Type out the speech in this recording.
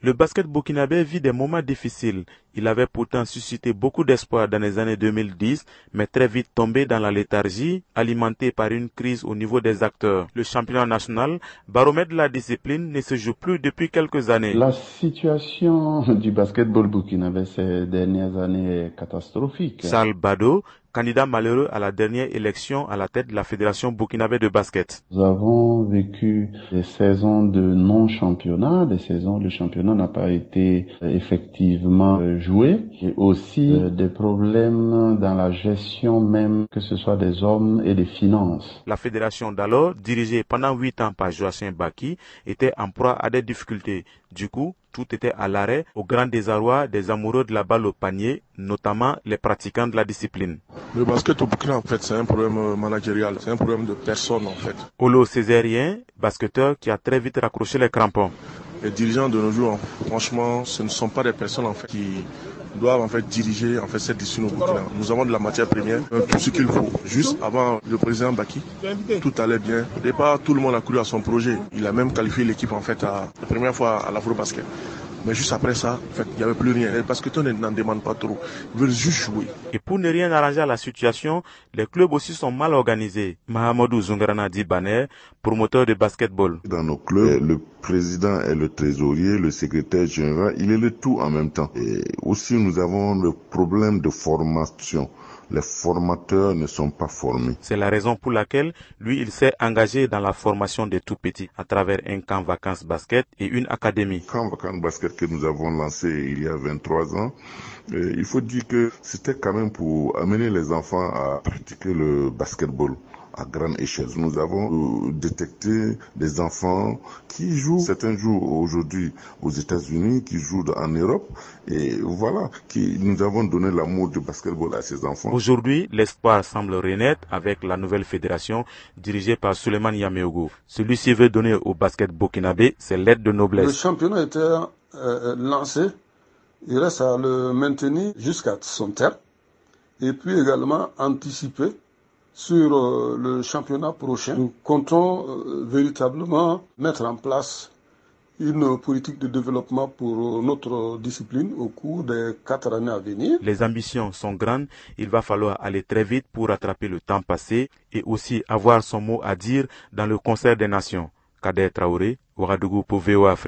Le basket burkinabé vit des moments difficiles. Il avait pourtant suscité beaucoup d'espoir dans les années 2010, mais très vite tombé dans la léthargie, alimentée par une crise au niveau des acteurs. Le championnat national, baromètre de la discipline, ne se joue plus depuis quelques années. La situation du basketball burkinabé ces dernières années est catastrophique. Sal Bado, candidat malheureux à la dernière élection à la tête de la Fédération burkinabé de basket. Nous avons vécu des saisons de non-championnat, des saisons où le championnat n'a pas été effectivement joué, et aussi des problèmes dans la gestion même, que ce soit des hommes et des finances. La fédération d'alors, dirigée pendant huit ans par Joachim Baki, était en proie à des difficultés. Du coup, tout était à l'arrêt au grand désarroi des amoureux de la balle au panier, notamment les pratiquants de la discipline. Le basket au Burkina, en fait, c'est un problème managérial, c'est un problème de personne, en fait. Olo Césarien, basketteur qui a très vite raccroché les crampons. Les dirigeants de nos jours, franchement, ce ne sont pas des personnes, en fait, qui doivent en fait diriger en fait cette discipline au Burkina. Nous avons de la matière première, tout ce qu'il faut. Juste avant le président Baki, tout allait bien. Au départ, tout le monde a cru à son projet. Il a même qualifié l'équipe en fait à, la première fois à l'Afro-Basket. Mais juste après ça, en fait, il n'y avait plus rien. Les basketteurs n'en demandent pas trop. Ils veulent juste jouer. Et pour ne rien arranger à la situation, les clubs aussi sont mal organisés. Mahamadou Zungarana Dibaner, promoteur de basketball. Dans nos clubs, le président est le trésorier, le secrétaire général, il est le tout en même temps. Et aussi, nous avons le problème de formation les formateurs ne sont pas formés. C'est la raison pour laquelle lui, il s'est engagé dans la formation des tout petits à travers un camp vacances basket et une académie. Camp vacances basket que nous avons lancé il y a 23 ans, euh, il faut dire que c'était quand même pour amener les enfants à pratiquer le basketball à grande échelle. Nous avons euh, détecté des enfants qui jouent, certains jouent aujourd'hui aux États-Unis, qui jouent en Europe, et voilà, qui nous avons donné l'amour du basketball à ces enfants. Aujourd'hui, l'espoir semble renaître avec la nouvelle fédération dirigée par Suleiman Yameogo. Celui-ci veut donner au basket burkinabé ses lettres de noblesse. Le championnat était euh, lancé, il reste à le maintenir jusqu'à son terme, et puis également anticiper sur euh, le championnat prochain. Nous comptons euh, véritablement mettre en place une politique de développement pour notre discipline au cours des quatre années à venir. Les ambitions sont grandes. Il va falloir aller très vite pour rattraper le temps passé et aussi avoir son mot à dire dans le concert des nations. Kader Traoré, Ouagadougou pour VOA Afrique.